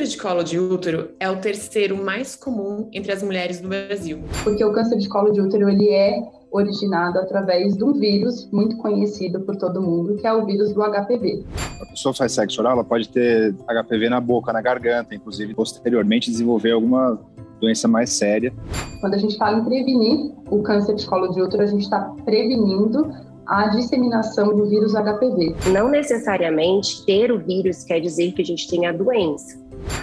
câncer de colo de útero é o terceiro mais comum entre as mulheres no Brasil. Porque o câncer de colo de útero ele é originado através de um vírus muito conhecido por todo mundo, que é o vírus do HPV. A pessoa faz sexo oral, ela pode ter HPV na boca, na garganta, inclusive posteriormente desenvolver alguma doença mais séria. Quando a gente fala em prevenir o câncer de colo de útero, a gente está prevenindo a disseminação do vírus HPV. Não necessariamente ter o vírus quer dizer que a gente tem a doença.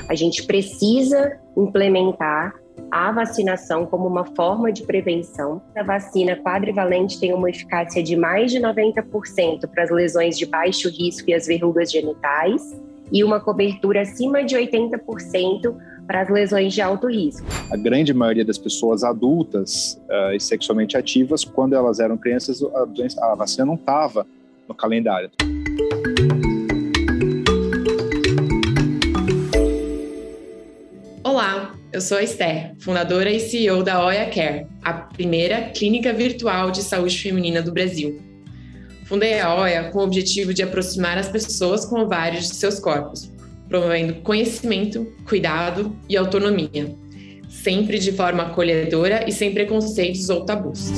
A gente precisa implementar a vacinação como uma forma de prevenção. A vacina quadrivalente tem uma eficácia de mais de 90% para as lesões de baixo risco e as verrugas genitais e uma cobertura acima de 80% para as lesões de alto risco. A grande maioria das pessoas adultas uh, e sexualmente ativas, quando elas eram crianças, a, doença, a vacina não estava no calendário. Olá, eu sou a Esther, fundadora e CEO da Oia Care, a primeira clínica virtual de saúde feminina do Brasil. Fundei a Oia com o objetivo de aproximar as pessoas com ovários de seus corpos, promovendo conhecimento, cuidado e autonomia, sempre de forma acolhedora e sem preconceitos ou tabus.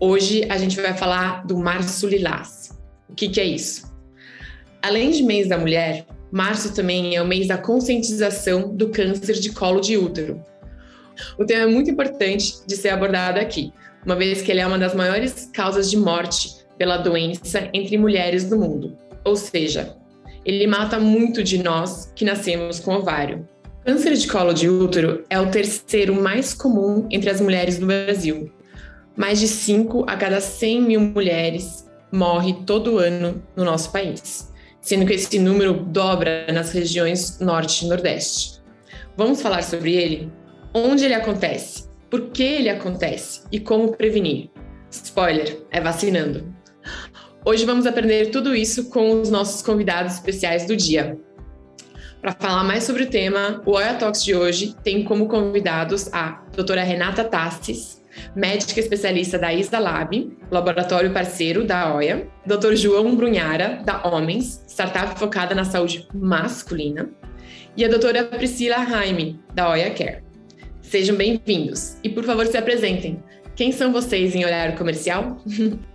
Hoje a gente vai falar do Março Lilás. O que, que é isso? Além de mês da mulher, março também é o mês da conscientização do câncer de colo de útero. O tema é muito importante de ser abordado aqui, uma vez que ele é uma das maiores causas de morte pela doença entre mulheres do mundo. Ou seja, ele mata muito de nós que nascemos com ovário. Câncer de colo de útero é o terceiro mais comum entre as mulheres do Brasil. Mais de 5 a cada 100 mil mulheres morre todo ano no nosso país, sendo que esse número dobra nas regiões norte e nordeste. Vamos falar sobre ele? Onde ele acontece? Por que ele acontece? E como prevenir? Spoiler, é vacinando. Hoje vamos aprender tudo isso com os nossos convidados especiais do dia. Para falar mais sobre o tema, o Oia Talks de hoje tem como convidados a doutora Renata Tassis, médica especialista da ISA Lab, laboratório parceiro da OIA, Dr. João Brunhara, da Homens, startup focada na saúde masculina, e a doutora Priscila Raime, da OIA Care. Sejam bem-vindos e, por favor, se apresentem. Quem são vocês em horário comercial?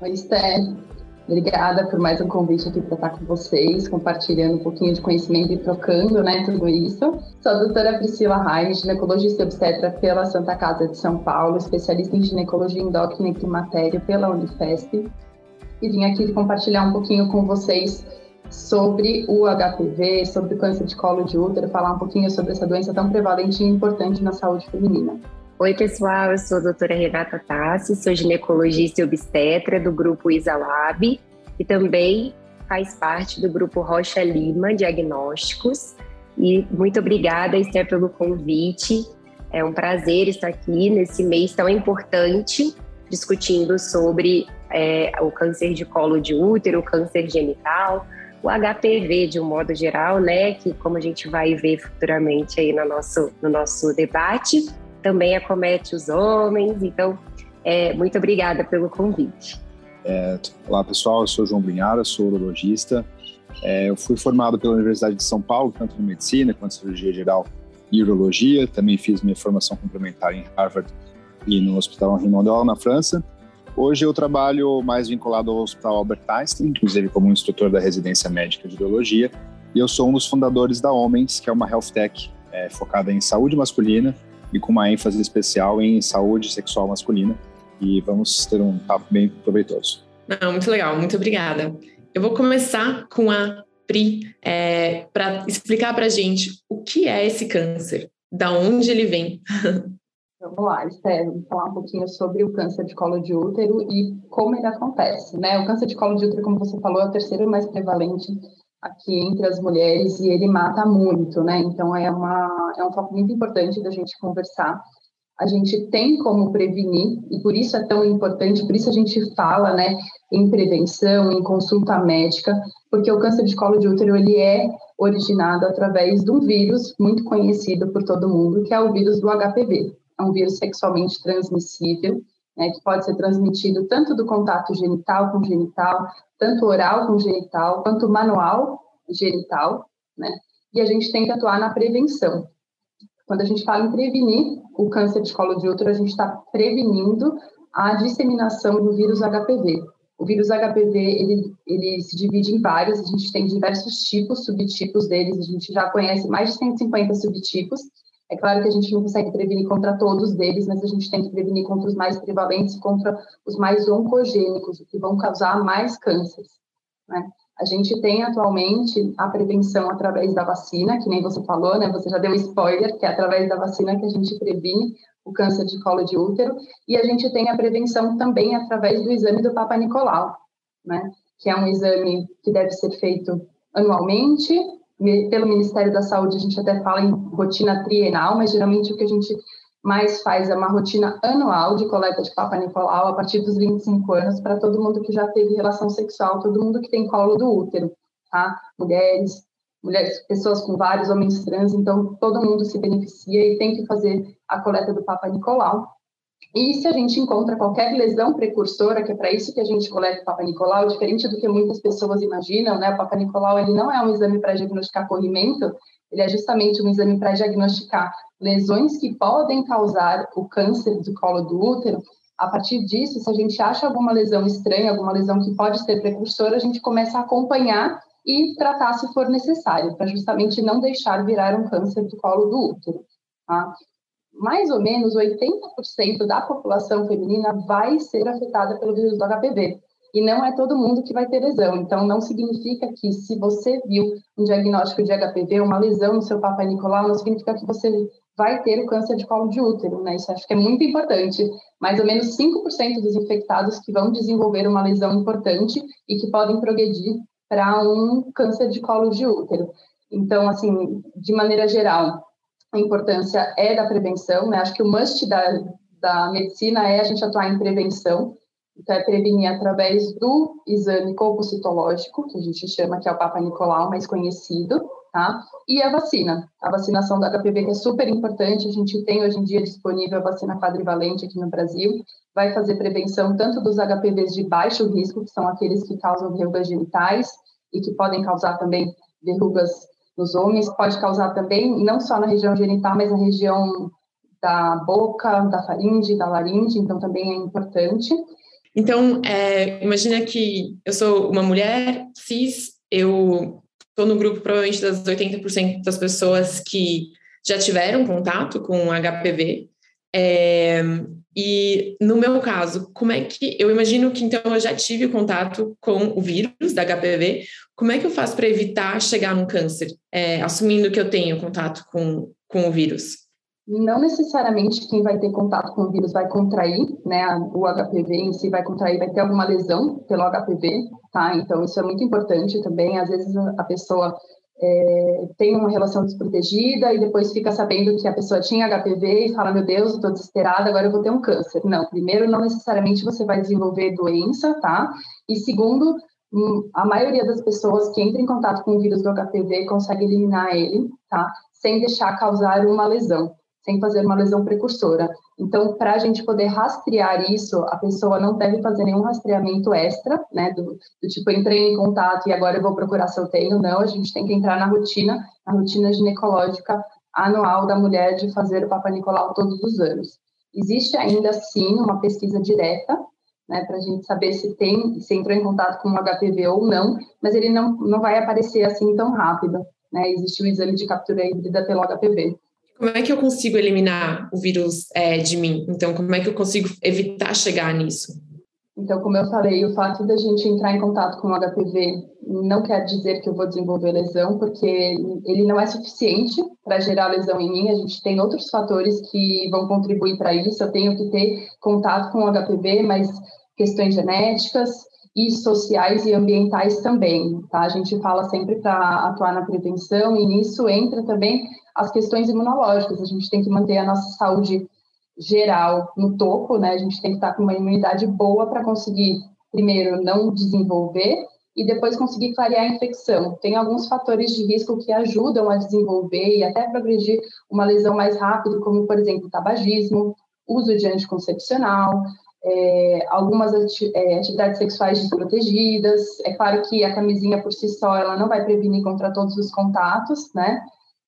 Oi, Esther. Obrigada por mais um convite aqui para estar com vocês, compartilhando um pouquinho de conhecimento e trocando, né, tudo isso. Sou a doutora Priscila Reis, ginecologista e obstetra pela Santa Casa de São Paulo, especialista em ginecologia endócrina e climatério pela Unifesp. E vim aqui compartilhar um pouquinho com vocês sobre o HPV, sobre o câncer de colo de útero, falar um pouquinho sobre essa doença tão prevalente e importante na saúde feminina. Oi, pessoal, eu sou a doutora Renata Tassi, sou ginecologista e obstetra do grupo Isalab e também faz parte do grupo Rocha Lima Diagnósticos. E muito obrigada, Esther, pelo convite. É um prazer estar aqui nesse mês tão importante, discutindo sobre é, o câncer de colo de útero, o câncer genital, o HPV de um modo geral, né? Que como a gente vai ver futuramente aí no nosso, no nosso debate também acomete os homens. Então, é, muito obrigada pelo convite. É, olá, pessoal. Eu sou João Brunhara, sou urologista. É, eu fui formado pela Universidade de São Paulo, tanto em medicina quanto em cirurgia geral e urologia. Também fiz minha formação complementar em Harvard e no Hospital Henri Mondel, na França. Hoje eu trabalho mais vinculado ao Hospital Albert Einstein, inclusive como instrutor da residência médica de urologia. E eu sou um dos fundadores da Homens, que é uma health tech é, focada em saúde masculina e com uma ênfase especial em saúde sexual masculina. E vamos ter um papo bem proveitoso. Não, muito legal, muito obrigada. Eu vou começar com a Pri é, para explicar para a gente o que é esse câncer, da onde ele vem. Vamos lá, Esther, vamos falar um pouquinho sobre o câncer de colo de útero e como ele acontece, né? O câncer de colo de útero, como você falou, é o terceiro mais prevalente aqui entre as mulheres e ele mata muito, né? Então é uma é um tópico muito importante da gente conversar. A gente tem como prevenir e por isso é tão importante, por isso a gente fala, né, em prevenção, em consulta médica, porque o câncer de colo de útero ele é originado através de um vírus muito conhecido por todo mundo, que é o vírus do HPV. É um vírus sexualmente transmissível né, que pode ser transmitido tanto do contato genital com genital, tanto oral com genital, quanto manual genital, né? E a gente tem que atuar na prevenção. Quando a gente fala em prevenir o câncer de colo de útero, a gente está prevenindo a disseminação do vírus HPV. O vírus HPV, ele, ele se divide em vários, a gente tem diversos tipos, subtipos deles, a gente já conhece mais de 150 subtipos, é claro que a gente não consegue prevenir contra todos deles, mas a gente tem que prevenir contra os mais prevalentes, contra os mais oncogênicos, que vão causar mais cânceres. Né? A gente tem atualmente a prevenção através da vacina, que nem você falou, né? Você já deu spoiler, que é através da vacina que a gente previne o câncer de colo de útero, e a gente tem a prevenção também através do exame do Papa Nicolau, né? Que é um exame que deve ser feito anualmente, pelo Ministério da Saúde, a gente até fala em rotina trienal, mas geralmente o que a gente mais faz é uma rotina anual de coleta de Papa Nicolau a partir dos 25 anos para todo mundo que já teve relação sexual, todo mundo que tem colo do útero, tá? Mulheres, mulheres, pessoas com vários homens trans, então todo mundo se beneficia e tem que fazer a coleta do Papa Nicolau. E se a gente encontra qualquer lesão precursora, que é para isso que a gente coleta o Papa Nicolau, diferente do que muitas pessoas imaginam, né? O Papa Nicolau ele não é um exame para diagnosticar corrimento, ele é justamente um exame para diagnosticar lesões que podem causar o câncer do colo do útero. A partir disso, se a gente acha alguma lesão estranha, alguma lesão que pode ser precursora, a gente começa a acompanhar e tratar se for necessário, para justamente não deixar virar um câncer do colo do útero. Tá? Mais ou menos 80% da população feminina vai ser afetada pelo vírus do HPV. E não é todo mundo que vai ter lesão. Então, não significa que se você viu um diagnóstico de HPV, uma lesão no seu Papai Nicolau, não significa que você vai ter o câncer de colo de útero, né? Isso acho que é muito importante. Mais ou menos 5% dos infectados que vão desenvolver uma lesão importante e que podem progredir para um câncer de colo de útero. Então, assim, de maneira geral, a importância é da prevenção, né? Acho que o must da, da medicina é a gente atuar em prevenção, então é prevenir através do exame colpocitológico, que a gente chama que é o Papa Nicolau, mais conhecido, tá? E a vacina, a vacinação da HPV que é super importante, a gente tem hoje em dia disponível a vacina quadrivalente aqui no Brasil, vai fazer prevenção tanto dos HPVs de baixo risco, que são aqueles que causam verrugas genitais e que podem causar também verrugas nos homens, pode causar também, não só na região genital, mas na região da boca, da faringe, da laringe, então também é importante. Então, é, imagina que eu sou uma mulher cis, eu estou no grupo provavelmente das 80% das pessoas que já tiveram contato com HPV. É, e no meu caso, como é que eu imagino que então eu já tive contato com o vírus da HPV, como é que eu faço para evitar chegar num câncer, é, assumindo que eu tenho contato com, com o vírus? Não necessariamente quem vai ter contato com o vírus vai contrair, né? O HPV em si vai contrair, vai ter alguma lesão pelo HPV, tá? Então isso é muito importante também. Às vezes a pessoa é, tem uma relação desprotegida e depois fica sabendo que a pessoa tinha HPV e fala, meu Deus, estou desesperada, agora eu vou ter um câncer. Não, primeiro, não necessariamente você vai desenvolver doença, tá? E segundo, hum, a maioria das pessoas que entram em contato com o vírus do HPV consegue eliminar ele, tá? Sem deixar causar uma lesão sem fazer uma lesão precursora. Então, para a gente poder rastrear isso, a pessoa não deve fazer nenhum rastreamento extra, né, do, do, tipo, entrei em contato e agora eu vou procurar se eu tenho, não, a gente tem que entrar na rotina, na rotina ginecológica anual da mulher de fazer o Papa Nicolau todos os anos. Existe ainda, sim, uma pesquisa direta, né, para a gente saber se tem, se entrou em contato com o HPV ou não, mas ele não, não vai aparecer assim tão rápido, né, existe o exame de captura híbrida pelo HPV como é que eu consigo eliminar o vírus é, de mim? Então, como é que eu consigo evitar chegar nisso? Então, como eu falei, o fato da gente entrar em contato com o HPV não quer dizer que eu vou desenvolver lesão, porque ele não é suficiente para gerar lesão em mim. A gente tem outros fatores que vão contribuir para isso. Eu tenho que ter contato com o HPV, mas questões genéticas e sociais e ambientais também. Tá? A gente fala sempre para atuar na prevenção e nisso entra também as questões imunológicas. A gente tem que manter a nossa saúde geral no topo, né? A gente tem que estar com uma imunidade boa para conseguir, primeiro, não desenvolver e depois conseguir clarear a infecção. Tem alguns fatores de risco que ajudam a desenvolver e até progredir uma lesão mais rápido, como, por exemplo, tabagismo, uso de anticoncepcional, é, algumas ati é, atividades sexuais desprotegidas. É claro que a camisinha por si só ela não vai prevenir contra todos os contatos, né?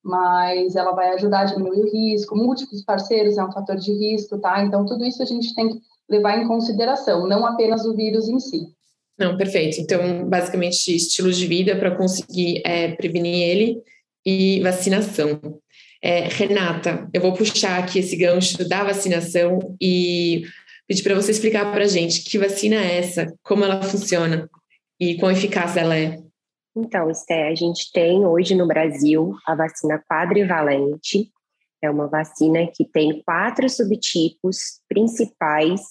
Mas ela vai ajudar a diminuir o risco. Múltiplos parceiros é um fator de risco, tá? Então tudo isso a gente tem que levar em consideração, não apenas o vírus em si. Não, perfeito. Então, basicamente, estilo de vida para conseguir é, prevenir ele e vacinação. É, Renata, eu vou puxar aqui esse gancho da vacinação e pedir para você explicar para a gente que vacina é essa, como ela funciona e quão eficaz ela é. Então, Esté, a gente tem hoje no Brasil a vacina quadrivalente. É uma vacina que tem quatro subtipos principais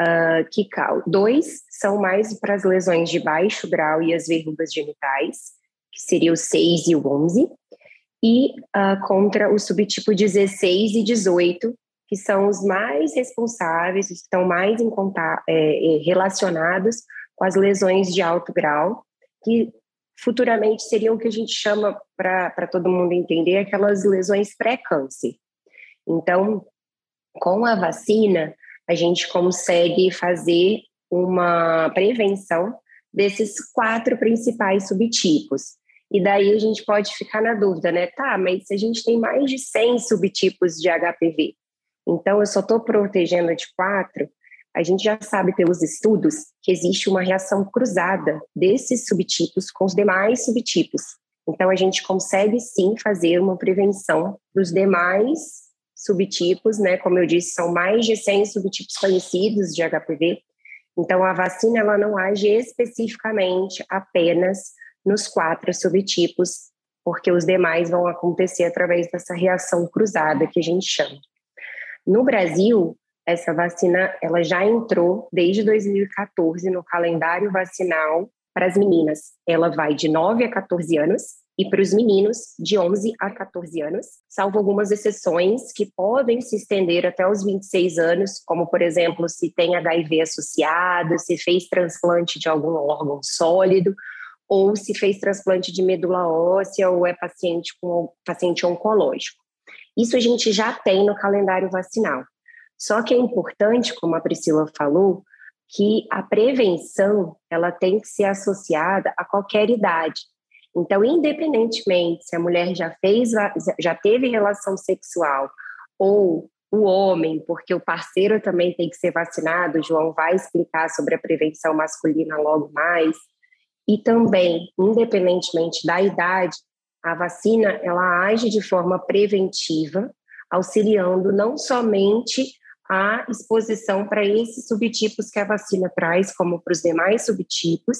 uh, que dois são mais para as lesões de baixo grau e as verrugas genitais, que seria o 6 e o 11, e uh, contra o subtipo 16 e 18, que são os mais responsáveis, estão mais em contato, é, é, relacionados com as lesões de alto grau, que futuramente seriam o que a gente chama, para todo mundo entender, aquelas lesões pré-câncer. Então, com a vacina, a gente consegue fazer uma prevenção desses quatro principais subtipos. E daí a gente pode ficar na dúvida, né? Tá, mas a gente tem mais de 100 subtipos de HPV. Então, eu só estou protegendo de quatro. A gente já sabe pelos estudos que existe uma reação cruzada desses subtipos com os demais subtipos. Então, a gente consegue sim fazer uma prevenção dos demais subtipos, né? Como eu disse, são mais de 100 subtipos conhecidos de HPV. Então, a vacina ela não age especificamente apenas nos quatro subtipos, porque os demais vão acontecer através dessa reação cruzada que a gente chama. No Brasil, essa vacina ela já entrou desde 2014 no calendário vacinal para as meninas. Ela vai de 9 a 14 anos e para os meninos de 11 a 14 anos, salvo algumas exceções que podem se estender até os 26 anos, como por exemplo, se tem HIV associado, se fez transplante de algum órgão sólido, ou se fez transplante de medula óssea ou é paciente com paciente oncológico. Isso a gente já tem no calendário vacinal. Só que é importante, como a Priscila falou, que a prevenção ela tem que ser associada a qualquer idade. Então, independentemente se a mulher já fez, já teve relação sexual ou o homem, porque o parceiro também tem que ser vacinado, o João vai explicar sobre a prevenção masculina logo mais. E também, independentemente da idade, a vacina ela age de forma preventiva, auxiliando não somente a exposição para esses subtipos que a vacina traz, como para os demais subtipos,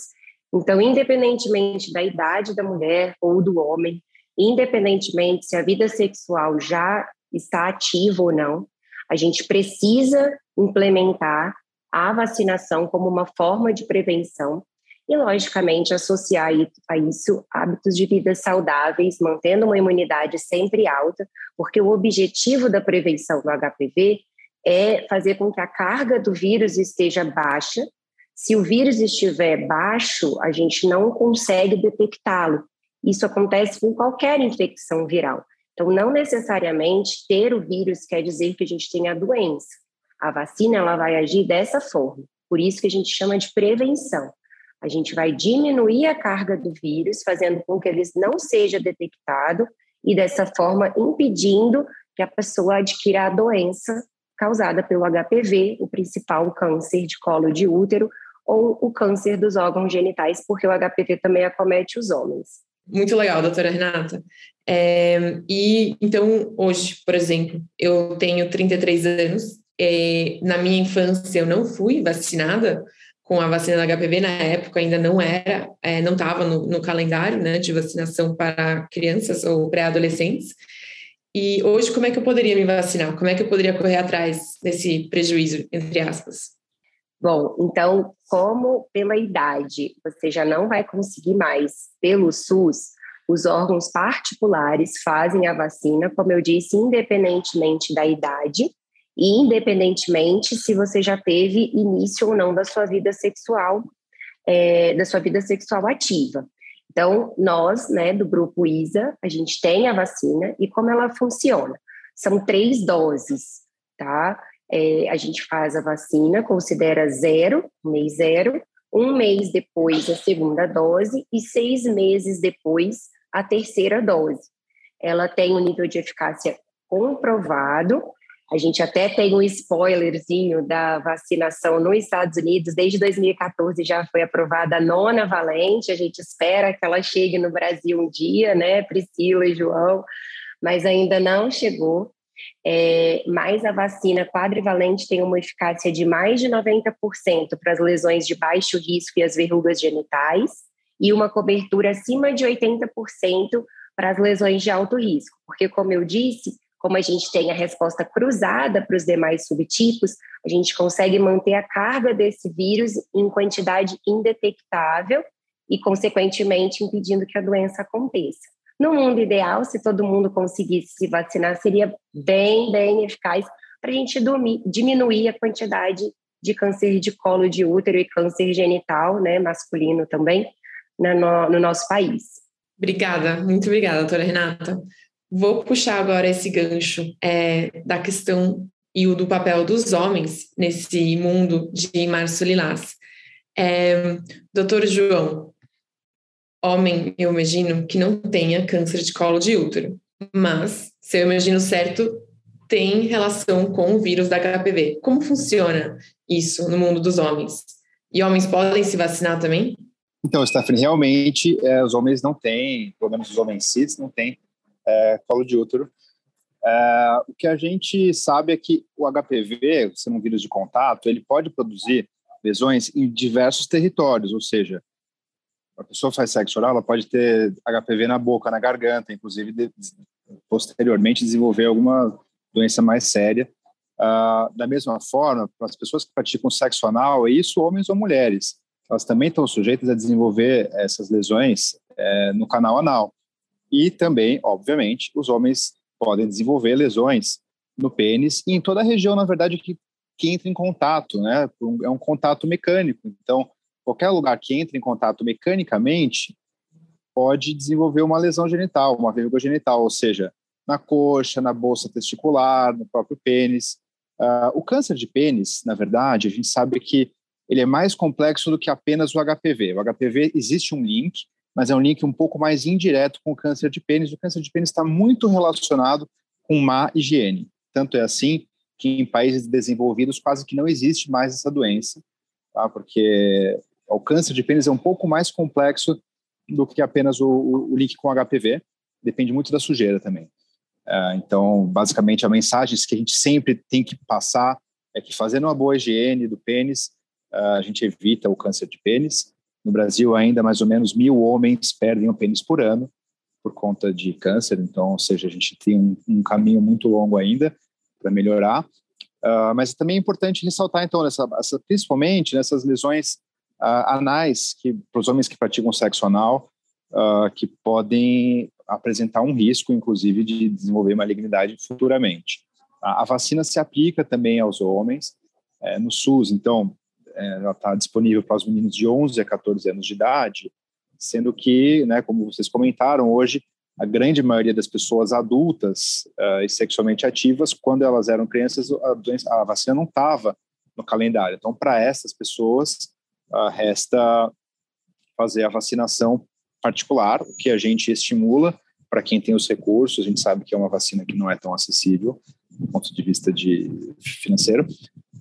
então, independentemente da idade da mulher ou do homem, independentemente se a vida sexual já está ativa ou não, a gente precisa implementar a vacinação como uma forma de prevenção e, logicamente, associar a isso hábitos de vida saudáveis, mantendo uma imunidade sempre alta, porque o objetivo da prevenção do HPV é fazer com que a carga do vírus esteja baixa se o vírus estiver baixo, a gente não consegue detectá-lo. Isso acontece com qualquer infecção viral. Então, não necessariamente ter o vírus quer dizer que a gente tenha a doença. A vacina ela vai agir dessa forma. Por isso que a gente chama de prevenção. A gente vai diminuir a carga do vírus, fazendo com que ele não seja detectado e dessa forma impedindo que a pessoa adquira a doença causada pelo HPV, o principal câncer de colo de útero, ou o câncer dos órgãos genitais, porque o HPV também acomete os homens. Muito legal, doutora Renata. É, e então, hoje, por exemplo, eu tenho 33 anos, e na minha infância eu não fui vacinada com a vacina da HPV, na época ainda não era, é, não estava no, no, calendário né, de vacinação para crianças ou pré-adolescentes. E hoje, como é que eu poderia me vacinar? Como é que eu poderia correr atrás desse prejuízo, entre aspas? Bom, então, como pela idade você já não vai conseguir mais pelo SUS, os órgãos particulares fazem a vacina, como eu disse, independentemente da idade e independentemente se você já teve início ou não da sua vida sexual, é, da sua vida sexual ativa. Então, nós, né, do grupo ISA, a gente tem a vacina e como ela funciona? São três doses, tá? é, a gente faz a vacina, considera zero, mês zero, um mês depois a segunda dose e seis meses depois a terceira dose. Ela tem um nível de eficácia comprovado. A gente até tem um spoilerzinho da vacinação nos Estados Unidos. Desde 2014 já foi aprovada a nona valente. A gente espera que ela chegue no Brasil um dia, né, Priscila e João, mas ainda não chegou. É, mas a vacina quadrivalente tem uma eficácia de mais de 90% para as lesões de baixo risco e as verrugas genitais, e uma cobertura acima de 80% para as lesões de alto risco, porque, como eu disse, como a gente tem a resposta cruzada para os demais subtipos, a gente consegue manter a carga desse vírus em quantidade indetectável e, consequentemente, impedindo que a doença aconteça. No mundo ideal, se todo mundo conseguisse se vacinar, seria bem, bem eficaz para a gente diminuir a quantidade de câncer de colo de útero e câncer genital, né, masculino também, no, no nosso país. Obrigada, muito obrigada, doutora Renata. Vou puxar agora esse gancho é, da questão e o do papel dos homens nesse mundo de Março Lilás. É, doutor João, homem, eu imagino que não tenha câncer de colo de útero, mas, se eu imagino certo, tem relação com o vírus da HPV. Como funciona isso no mundo dos homens? E homens podem se vacinar também? Então, Stephanie, realmente é, os homens não têm, pelo menos os homens cis, não têm é, colo de útero. É, o que a gente sabe é que o HPV, sendo um vírus de contato, ele pode produzir lesões em diversos territórios, ou seja, a pessoa faz sexo oral, ela pode ter HPV na boca, na garganta, inclusive de, posteriormente desenvolver alguma doença mais séria. Uh, da mesma forma, para as pessoas que praticam sexo anal, é isso homens ou mulheres, elas também estão sujeitas a desenvolver essas lesões é, no canal anal. E também, obviamente, os homens podem desenvolver lesões no pênis e em toda a região, na verdade, que, que entra em contato, né? É um contato mecânico. Então, qualquer lugar que entre em contato mecanicamente pode desenvolver uma lesão genital, uma verruga genital, ou seja, na coxa, na bolsa testicular, no próprio pênis. Uh, o câncer de pênis, na verdade, a gente sabe que ele é mais complexo do que apenas o HPV. O HPV existe um link, mas é um link um pouco mais indireto com o câncer de pênis. O câncer de pênis está muito relacionado com má higiene. Tanto é assim que em países desenvolvidos quase que não existe mais essa doença, tá? porque o câncer de pênis é um pouco mais complexo do que apenas o, o, link com HPV, depende muito da sujeira também. Uh, então, basicamente, a mensagem que a gente sempre tem que passar é que fazendo uma boa higiene do pênis, uh, a gente evita o câncer de pênis. No Brasil, ainda mais ou menos mil homens perdem o pênis por ano por conta de câncer, então, ou seja, a gente tem um, um caminho muito longo ainda para melhorar. Uh, mas também é importante ressaltar, então, nessa, essa, principalmente nessas lesões uh, anais, que para os homens que praticam sexo anal, uh, que podem apresentar um risco, inclusive, de desenvolver malignidade futuramente. A, a vacina se aplica também aos homens é, no SUS, então ela está disponível para os meninos de 11 a 14 anos de idade, sendo que, né, como vocês comentaram, hoje a grande maioria das pessoas adultas uh, e sexualmente ativas, quando elas eram crianças, a, doença, a vacina não estava no calendário. Então, para essas pessoas, uh, resta fazer a vacinação particular, o que a gente estimula para quem tem os recursos. A gente sabe que é uma vacina que não é tão acessível do ponto de vista de financeiro.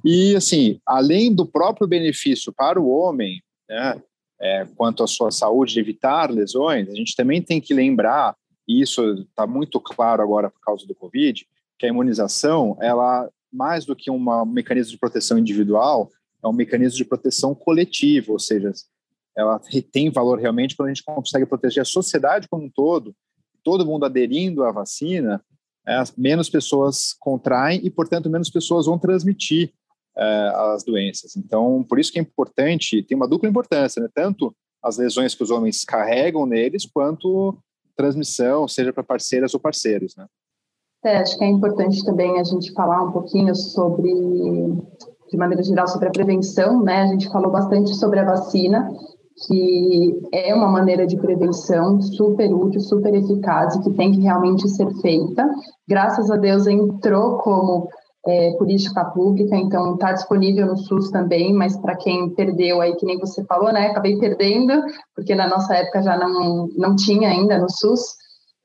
E, assim, além do próprio benefício para o homem, né, é, quanto à sua saúde, de evitar lesões, a gente também tem que lembrar, e isso está muito claro agora por causa do Covid, que a imunização, ela, mais do que um mecanismo de proteção individual, é um mecanismo de proteção coletiva, ou seja, ela tem valor realmente quando a gente consegue proteger a sociedade como um todo, todo mundo aderindo à vacina, é, menos pessoas contraem e, portanto, menos pessoas vão transmitir as doenças. Então, por isso que é importante, tem uma dupla importância, né? tanto as lesões que os homens carregam neles, quanto transmissão, seja para parceiras ou parceiros. Né? É, acho que é importante também a gente falar um pouquinho sobre de maneira geral, sobre a prevenção, né? A gente falou bastante sobre a vacina, que é uma maneira de prevenção super útil, super eficaz e que tem que realmente ser feita. Graças a Deus entrou como é, política pública, então está disponível no SUS também, mas para quem perdeu aí, que nem você falou, né, acabei perdendo, porque na nossa época já não, não tinha ainda no SUS,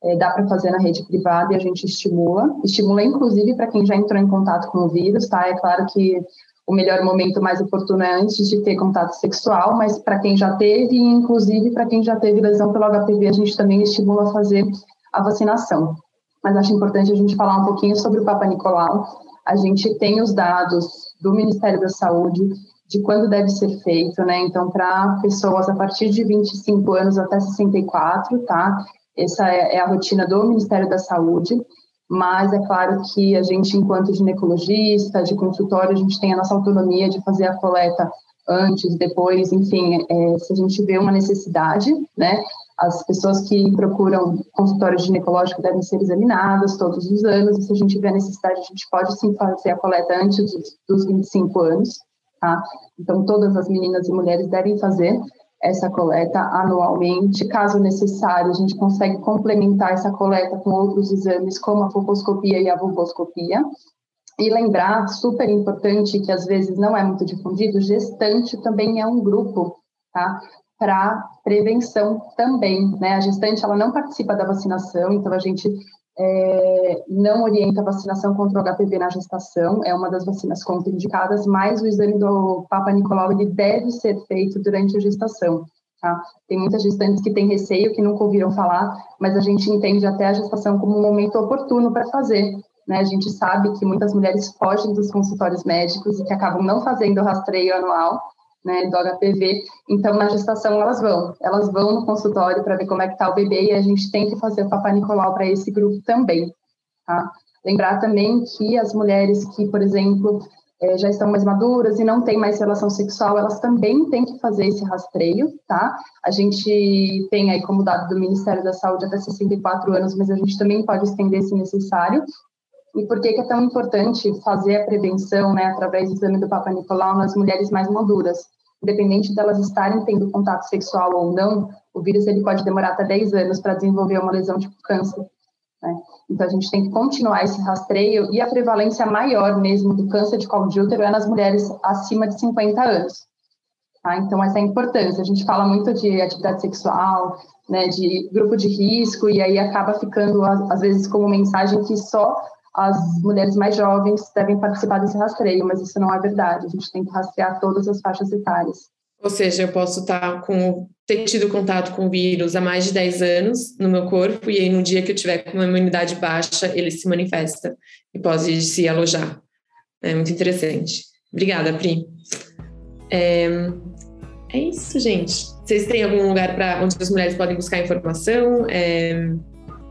é, dá para fazer na rede privada e a gente estimula, estimula inclusive para quem já entrou em contato com o vírus, tá, é claro que o melhor momento mais oportuno é antes de ter contato sexual, mas para quem já teve, inclusive para quem já teve lesão pelo HPV, a gente também estimula a fazer a vacinação. Mas acho importante a gente falar um pouquinho sobre o Papa Nicolau, a gente tem os dados do Ministério da Saúde de quando deve ser feito, né? Então, para pessoas a partir de 25 anos até 64, tá? Essa é, é a rotina do Ministério da Saúde, mas é claro que a gente, enquanto ginecologista, de consultório, a gente tem a nossa autonomia de fazer a coleta antes, depois, enfim, é, se a gente vê uma necessidade, né? As pessoas que procuram consultório ginecológico devem ser examinadas todos os anos, e se a gente a necessidade, a gente pode sim fazer a coleta antes dos 25 anos, tá? Então, todas as meninas e mulheres devem fazer essa coleta anualmente. Caso necessário, a gente consegue complementar essa coleta com outros exames, como a colposcopia e a vulvoscopia. E lembrar, super importante, que às vezes não é muito difundido, gestante também é um grupo, tá? Para prevenção também, né? A gestante ela não participa da vacinação, então a gente é, não orienta a vacinação contra o HPV na gestação, é uma das vacinas contraindicadas, mas o exame do Papa Nicolau ele deve ser feito durante a gestação. Tá? Tem muitas gestantes que têm receio, que nunca ouviram falar, mas a gente entende até a gestação como um momento oportuno para fazer. Né? A gente sabe que muitas mulheres fogem dos consultórios médicos e que acabam não fazendo o rastreio anual, né, do HPV. Então, na gestação, elas vão. Elas vão no consultório para ver como é que está o bebê e a gente tem que fazer o Papai Nicolau para esse grupo também. Tá? Lembrar também que as mulheres que, por exemplo, é, já estão mais maduras e não têm mais relação sexual, elas também têm que fazer esse rastreio, tá? A gente tem aí como dado do Ministério da Saúde até 64 anos, mas a gente também pode estender se necessário. E por que, que é tão importante fazer a prevenção, né, através do exame do Papa Nicolau nas mulheres mais maduras? Independente delas estarem tendo contato sexual ou não, o vírus ele pode demorar até 10 anos para desenvolver uma lesão tipo câncer. Né? Então, a gente tem que continuar esse rastreio e a prevalência maior mesmo do câncer de colo de útero é nas mulheres acima de 50 anos. Tá? Então, essa é a importância. A gente fala muito de atividade sexual, né, de grupo de risco, e aí acaba ficando, às vezes, como mensagem que só as mulheres mais jovens devem participar desse rastreio, mas isso não é verdade. A gente tem que rastrear todas as faixas etárias. Ou seja, eu posso estar com ter tido contato com o vírus há mais de 10 anos no meu corpo, e aí no dia que eu tiver com uma imunidade baixa, ele se manifesta e pode se alojar. É muito interessante. Obrigada, Pri. É, é isso, gente. Vocês têm algum lugar para onde as mulheres podem buscar informação? É,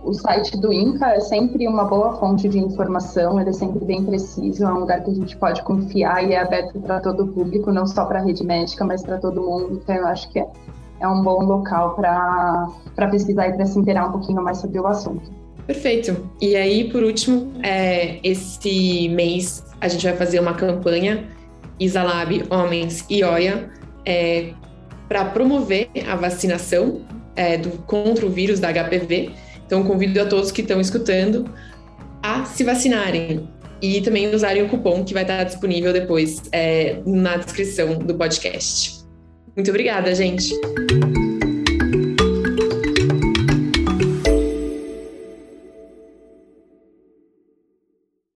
o site do INCA é sempre uma boa fonte de informação, ele é sempre bem preciso, é um lugar que a gente pode confiar e é aberto para todo o público, não só para a rede médica, mas para todo mundo. Então, eu acho que é, é um bom local para pesquisar e para se inteirar um pouquinho mais sobre o assunto. Perfeito. E aí, por último, é, esse mês a gente vai fazer uma campanha Isalab Homens e OIA é, para promover a vacinação é, do, contra o vírus da HPV então, convido a todos que estão escutando a se vacinarem e também usarem o cupom que vai estar disponível depois é, na descrição do podcast. Muito obrigada, gente.